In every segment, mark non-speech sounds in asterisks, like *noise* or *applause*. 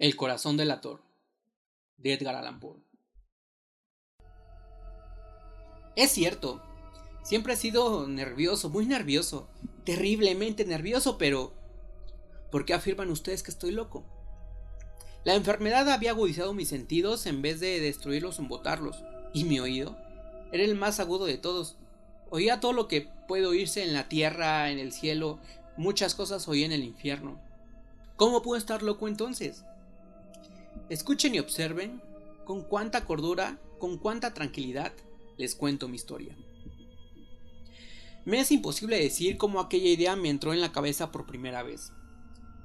El corazón del ator de Edgar Allan Poe. Es cierto, siempre he sido nervioso, muy nervioso, terriblemente nervioso, pero ¿por qué afirman ustedes que estoy loco? La enfermedad había agudizado mis sentidos en vez de destruirlos o embotarlos, y mi oído era el más agudo de todos. Oía todo lo que puede oírse en la tierra, en el cielo, muchas cosas oí en el infierno. ¿Cómo puedo estar loco entonces? Escuchen y observen con cuánta cordura, con cuánta tranquilidad les cuento mi historia. Me es imposible decir cómo aquella idea me entró en la cabeza por primera vez,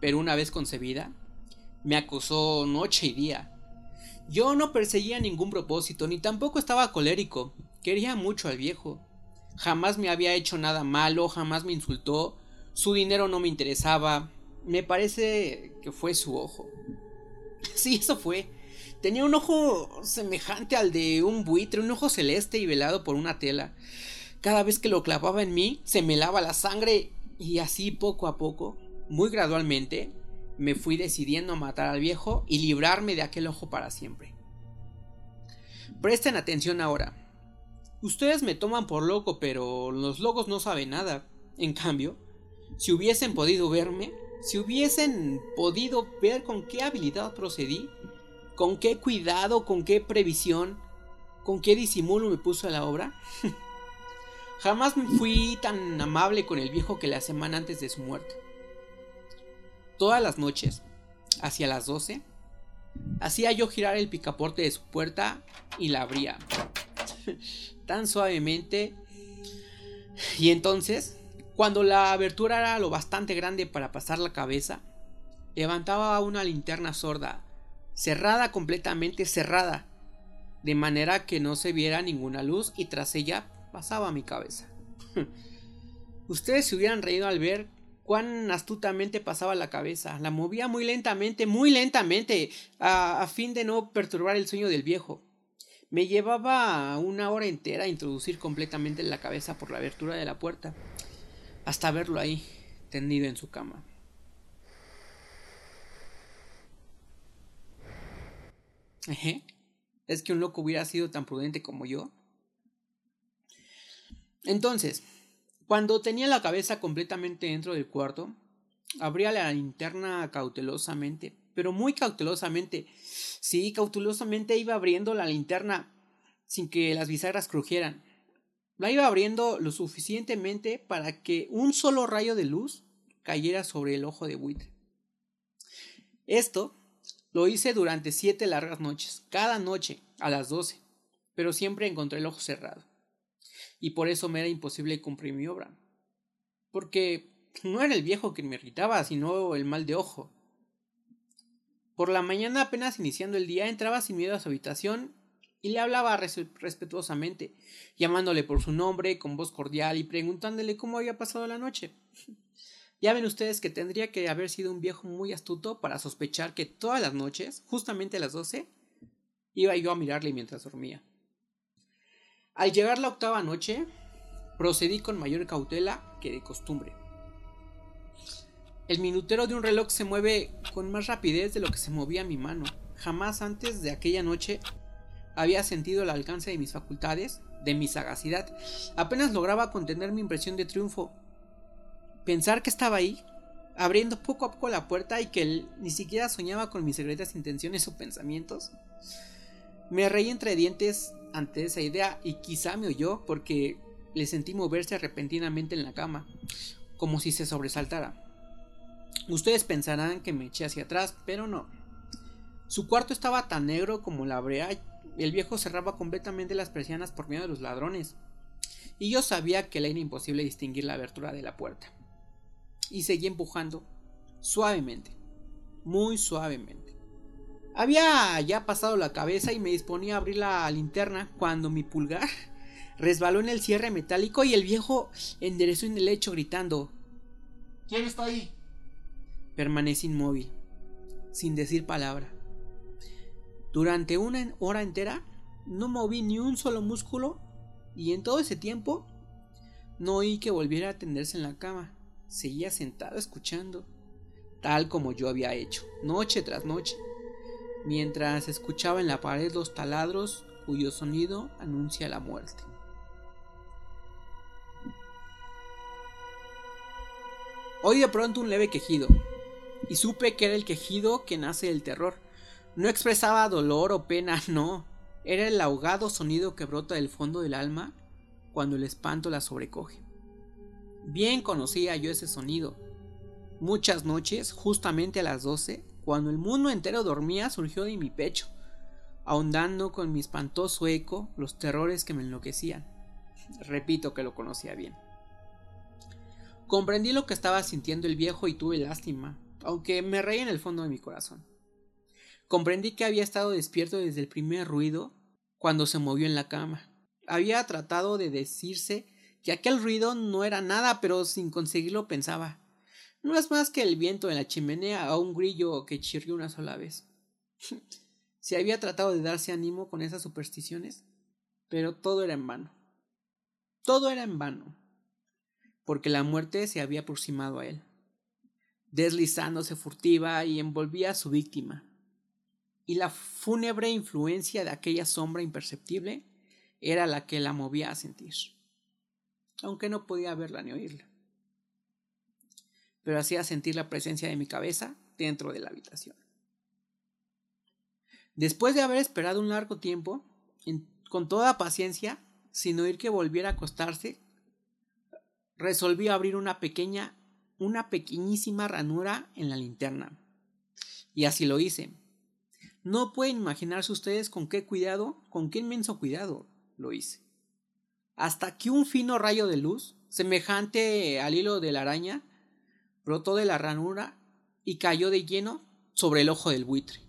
pero una vez concebida, me acosó noche y día. Yo no perseguía ningún propósito, ni tampoco estaba colérico, quería mucho al viejo. Jamás me había hecho nada malo, jamás me insultó, su dinero no me interesaba, me parece que fue su ojo. *laughs* Sí, eso fue. Tenía un ojo semejante al de un buitre, un ojo celeste y velado por una tela. Cada vez que lo clavaba en mí, se me lava la sangre y así poco a poco, muy gradualmente, me fui decidiendo a matar al viejo y librarme de aquel ojo para siempre. Presten atención ahora. Ustedes me toman por loco, pero los locos no saben nada. En cambio, si hubiesen podido verme, si hubiesen podido ver con qué habilidad procedí, con qué cuidado, con qué previsión, con qué disimulo me puso a la obra. *laughs* Jamás fui tan amable con el viejo que la semana antes de su muerte. Todas las noches, hacia las 12, hacía yo girar el picaporte de su puerta y la abría. *laughs* tan suavemente. Y entonces cuando la abertura era lo bastante grande para pasar la cabeza, levantaba una linterna sorda, cerrada completamente cerrada, de manera que no se viera ninguna luz y tras ella pasaba mi cabeza. *laughs* Ustedes se hubieran reído al ver cuán astutamente pasaba la cabeza. La movía muy lentamente, muy lentamente, a, a, fin de no perturbar el sueño del viejo. Me llevaba una hora entera a introducir completamente la cabeza por la abertura de la puerta hasta verlo ahí, tendido en su cama. ¿Es que un loco hubiera sido tan prudente como yo? Entonces, cuando tenía la cabeza completamente dentro del cuarto, abría la linterna cautelosamente, pero muy cautelosamente. Sí, cautelosamente iba abriendo la linterna sin que las bisagras crujieran. La iba abriendo lo suficientemente para que un solo rayo de luz cayera sobre el ojo de buitre. Esto lo hice durante siete largas noches, cada noche a las doce, pero siempre encontré el ojo cerrado. Y por eso me era imposible cumplir mi obra. Porque no era el viejo quien me irritaba, sino el mal de ojo. Por la mañana, apenas iniciando el día, entraba sin miedo a su habitación y le hablaba respetuosamente, llamándole por su nombre con voz cordial y preguntándole cómo había pasado la noche. *laughs* Ya ven ustedes que tendría que haber sido un viejo muy astuto para sospechar que todas las noches, justamente a las doce, iba yo a mirarle mientras dormía. Al llegar la octava noche, procedí con mayor cautela que de costumbre. El minutero de un reloj se mueve con más rapidez de lo que se movía mi mano. Jamás antes de aquella noche había sentido el alcance de mis facultades, de mi sagacidad. Apenas lograba contener mi impresión de triunfo. Pensar que estaba ahí, abriendo poco a poco la puerta y que él ni siquiera soñaba con mis secretas intenciones o pensamientos. Me reí entre dientes ante esa idea y quizá me oyó porque le sentí moverse repentinamente en la cama, como si se sobresaltara. Ustedes pensarán que me eché hacia atrás, pero no. Su cuarto estaba tan negro como la brea el viejo cerraba completamente las persianas por miedo de los ladrones, y yo sabía que le era imposible distinguir la abertura de la puerta. Y seguí empujando, suavemente, muy suavemente. Había ya pasado la cabeza y me disponía a abrir la linterna cuando mi pulgar *laughs* resbaló en el cierre metálico y el viejo enderezó en el lecho gritando ¿Quién está ahí? Permanecí inmóvil, sin decir palabra. Durante una hora entera no moví ni un solo músculo y en todo ese tiempo no oí que volviera a tenderse en la cama. Seguía sentado escuchando, tal como yo había hecho, noche tras noche. mientras escuchaba en la pared los taladros cuyo sonido anuncia la muerte. Oí de pronto un leve quejido, y supe que era el quejido que nace del terror. No expresaba dolor o pena, *laughs* no, era el ahogado sonido que brota del fondo del alma cuando el espanto la sobrecoge. Bien conocía yo ese sonido. Muchas noches, justamente a las doce, cuando el mundo entero dormía, surgió de mi pecho, ahondando con mi espantoso eco los terrores que me enloquecían. Repito que lo conocía bien. Comprendí lo que estaba sintiendo el viejo y tuve lástima, aunque me reí en el fondo de mi corazón. Comprendí que había estado despierto desde el primer ruido cuando se movió en la cama. Había tratado de decirse que aquel ruido no era nada, pero sin conseguirlo pensaba. No es más que el viento en la chimenea o un grillo que chirrió una sola vez. *laughs* se había tratado de darse ánimo con esas supersticiones, pero todo era en vano. Todo era en vano, porque la muerte se había aproximado a él, deslizándose furtiva y envolvía a su víctima. Y la fúnebre influencia de aquella sombra imperceptible era la que la movía a sentir, aunque no podía verla ni oírla pero hacía sentir la presencia de mi cabeza dentro de la habitación. Después de haber esperado un largo tiempo, con toda paciencia, sin oír que volviera a acostarse, resolví abrir una pequeña, una pequeñísima ranura en la linterna. Y así lo hice. No pueden imaginarse ustedes con qué cuidado, con qué inmenso cuidado lo hice. Hasta que un fino rayo de luz, semejante al hilo de la araña, brotó de la ranura y cayó de lleno sobre el ojo del buitre.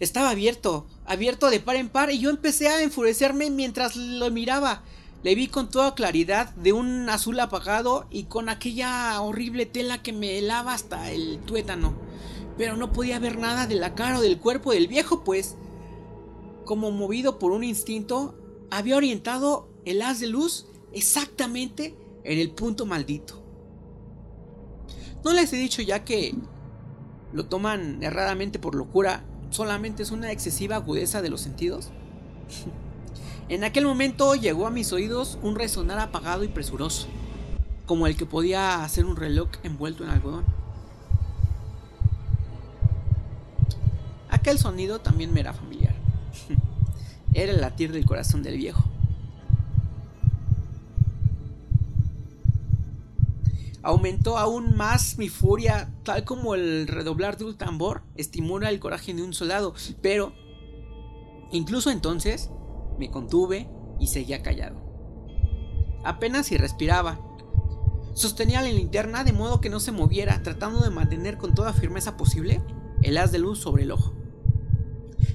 Estaba abierto, abierto de par en par, y yo empecé a enfurecerme mientras lo miraba. Le vi con toda claridad, de un azul apagado y con aquella horrible tela que me helaba hasta el tuétano. Pero no podía ver nada de la cara o del cuerpo del viejo, pues, como movido por un instinto, había orientado el haz de luz exactamente en el punto maldito. ¿No les he dicho ya que lo toman erradamente por locura? Solamente es una excesiva agudeza de los sentidos. *laughs* en aquel momento llegó a mis oídos un resonar apagado y presuroso, como el que podía hacer un reloj envuelto en algodón. Aquel sonido también me era familiar. *laughs* era el latir del corazón del viejo. aumentó aún más mi furia, tal como el redoblar de un tambor estimula el coraje de un soldado, pero incluso entonces me contuve y seguía callado. Apenas si respiraba. Sostenía la linterna de modo que no se moviera, tratando de mantener con toda firmeza posible el haz de luz sobre el ojo.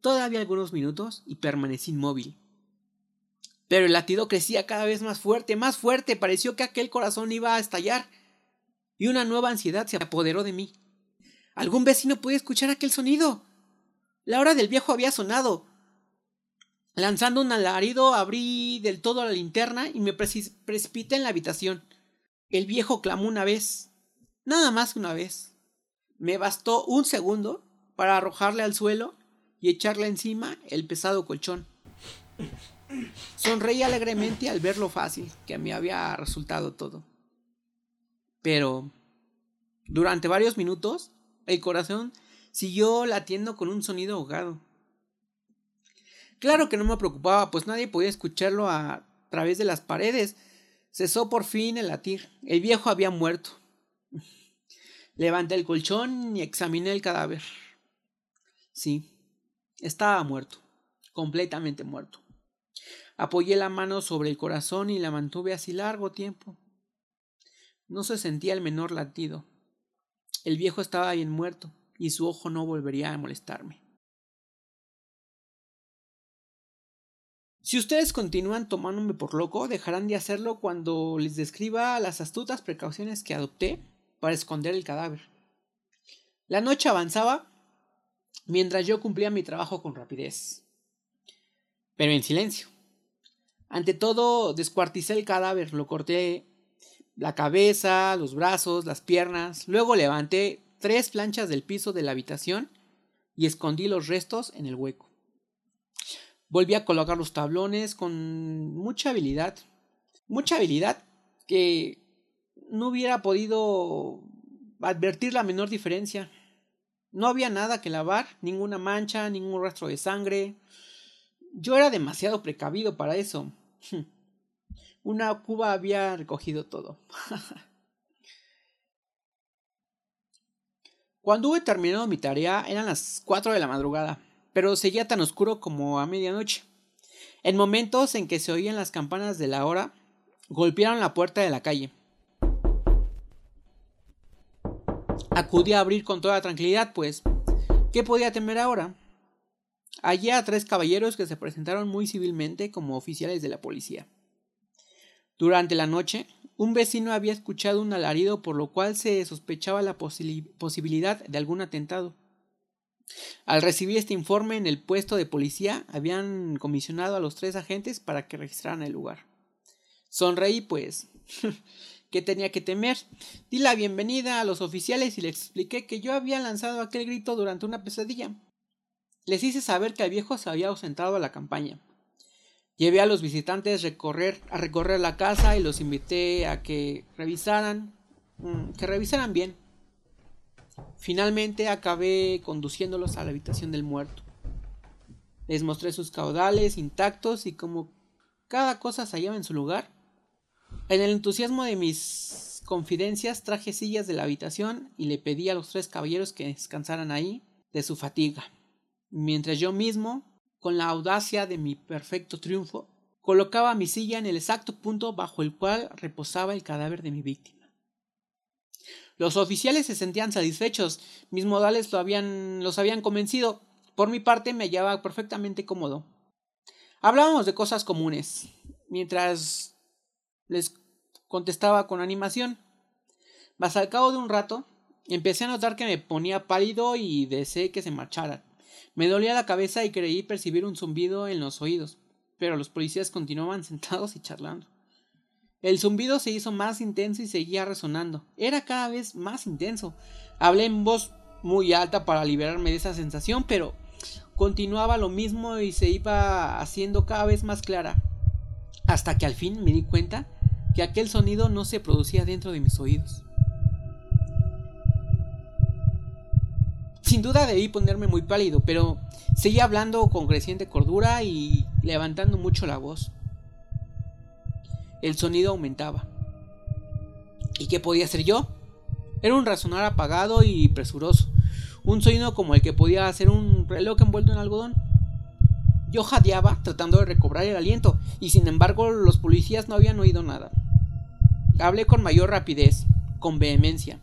todavía algunos minutos y permanecí inmóvil. Pero el latido crecía cada vez más fuerte, más fuerte, pareció que aquel corazón iba a estallar. Y una nueva ansiedad se apoderó de mí. Algún vecino puede escuchar aquel sonido. La hora del viejo había sonado. Lanzando un alarido, abrí del todo la linterna y me precipité en la habitación. El viejo clamó una vez, nada más que una vez. Me bastó un segundo para arrojarle al suelo y echarle encima el pesado colchón. Sonreí alegremente al ver lo fácil que me había resultado todo. Pero durante varios minutos el corazón siguió latiendo con un sonido ahogado. Claro que no me preocupaba, pues nadie podía escucharlo a través de las paredes. Cesó por fin el latir. El viejo había muerto. Levanté el colchón y examiné el cadáver. Sí, estaba muerto, completamente muerto. Apoyé la mano sobre el corazón y la mantuve así largo tiempo. No se sentía el menor latido. El viejo estaba bien muerto, y su ojo no volvería a molestarme. Si ustedes continúan tomándome por loco, dejarán de hacerlo cuando les describa las astutas precauciones que adopté para esconder el cadáver. La noche avanzaba mientras yo cumplía mi trabajo con rapidez, pero en silencio. Ante todo, descuarticé el cadáver, lo corté la cabeza, los brazos, las piernas, luego levanté tres planchas del piso de la habitación y escondí los restos en el hueco. Volví a colocar los tablones con mucha habilidad. Mucha habilidad que no hubiera podido advertir la menor diferencia. No había nada que lavar, ninguna mancha, ningún rastro de sangre. Yo era demasiado precavido para eso. *laughs* Una cuba había recogido todo. *laughs* Cuando hube terminado mi tarea eran las 4 de la madrugada pero seguía tan oscuro como a medianoche. En momentos en que se oían las campanas de la hora, golpearon la puerta de la calle. Acudí a abrir con toda tranquilidad, pues, ¿qué podía temer ahora? Hallé a tres caballeros que se presentaron muy civilmente como oficiales de la policía. Durante la noche, un vecino había escuchado un alarido por lo cual se sospechaba la posibilidad de algún atentado. Al recibir este informe en el puesto de policía, habían comisionado a los tres agentes para que registraran el lugar. Sonreí, pues. *laughs* ¿Qué tenía que temer? Di la bienvenida a los oficiales y les expliqué que yo había lanzado aquel grito durante una pesadilla. Les hice saber que el viejo se había ausentado a la campaña. Llevé a los visitantes a recorrer la casa y los invité a que revisaran, mm, que revisaran bien Finalmente acabé conduciéndolos a la habitación del muerto. Les mostré sus caudales intactos y como cada cosa se hallaba en su lugar. En el entusiasmo de mis confidencias traje sillas de la habitación y le pedí a los tres caballeros que descansaran ahí de su fatiga, mientras yo mismo, con la audacia de mi perfecto triunfo, colocaba mi silla en el exacto punto bajo el cual reposaba el cadáver de mi víctima. Los oficiales se sentían satisfechos, mis modales lo habían, los habían convencido. Por mi parte me hallaba perfectamente cómodo. Hablábamos de cosas comunes, mientras les contestaba con animación. Mas al cabo de un rato, empecé a notar que me ponía pálido y deseé que se marcharan. Me dolía la cabeza y creí percibir un zumbido en los oídos, pero los policías continuaban *laughs* sentados y charlando. El zumbido se hizo más intenso y seguía resonando. Era cada vez más intenso. Hablé en voz muy alta para liberarme de esa sensación, pero continuaba lo mismo y se iba haciendo cada vez más clara. Hasta que al fin me di cuenta que aquel sonido no se producía dentro de mis oídos. Sin duda debí ponerme muy pálido, pero seguía hablando con creciente cordura y levantando mucho la voz. El sonido aumentaba. ¿Y qué podía hacer yo? Era un razonar apagado y presuroso, un sonido como el que podía hacer un reloj envuelto en algodón. Yo jadeaba tratando de recobrar el aliento, y sin embargo los policías no habían oído nada. Hablé con mayor rapidez, con vehemencia,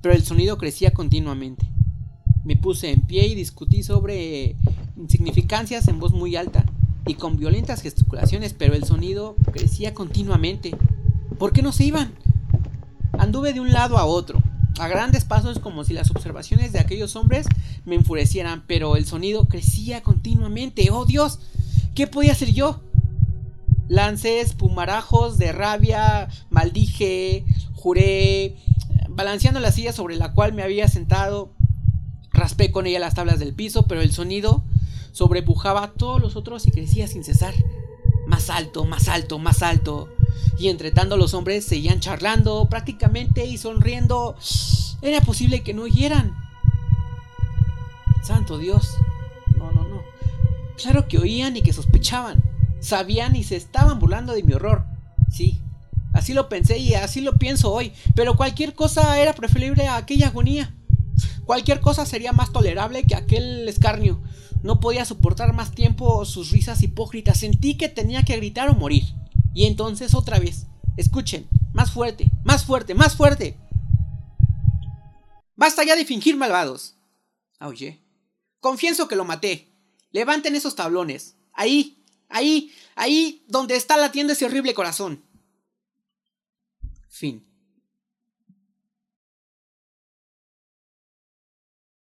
pero el sonido crecía continuamente. Me puse en pie y discutí sobre insignificancias en voz muy alta, y con violentas gesticulaciones, pero el sonido crecía continuamente. ¿Por qué no se iban? Anduve de un lado a otro, a grandes pasos como si las observaciones de aquellos hombres me enfurecieran, pero el sonido crecía continuamente. ¡Oh Dios! ¿Qué podía hacer yo? Lancé espumarajos de rabia, maldije, juré, balanceando la silla sobre la cual me había sentado, raspé con ella las tablas del piso, pero el sonido sobrepujaba a todos los otros y crecía sin cesar. Más alto, más alto, más alto. Y entre tanto los hombres seguían charlando prácticamente y sonriendo. Era posible que no oyeran. Santo Dios. No, no, no. Claro que oían y que sospechaban. Sabían y se estaban burlando de mi horror. Sí, así lo pensé y así lo pienso hoy. Pero cualquier cosa era preferible a aquella agonía. Cualquier cosa sería más tolerable que aquel escarnio. No podía soportar más tiempo sus risas hipócritas. Sentí que tenía que gritar o morir. Y entonces otra vez. Escuchen. Más fuerte. Más fuerte. Más fuerte. Basta ya de fingir malvados. Aullé. Confieso que lo maté. Levanten esos tablones. Ahí, ahí, ahí donde está latiendo ese horrible corazón. Fin.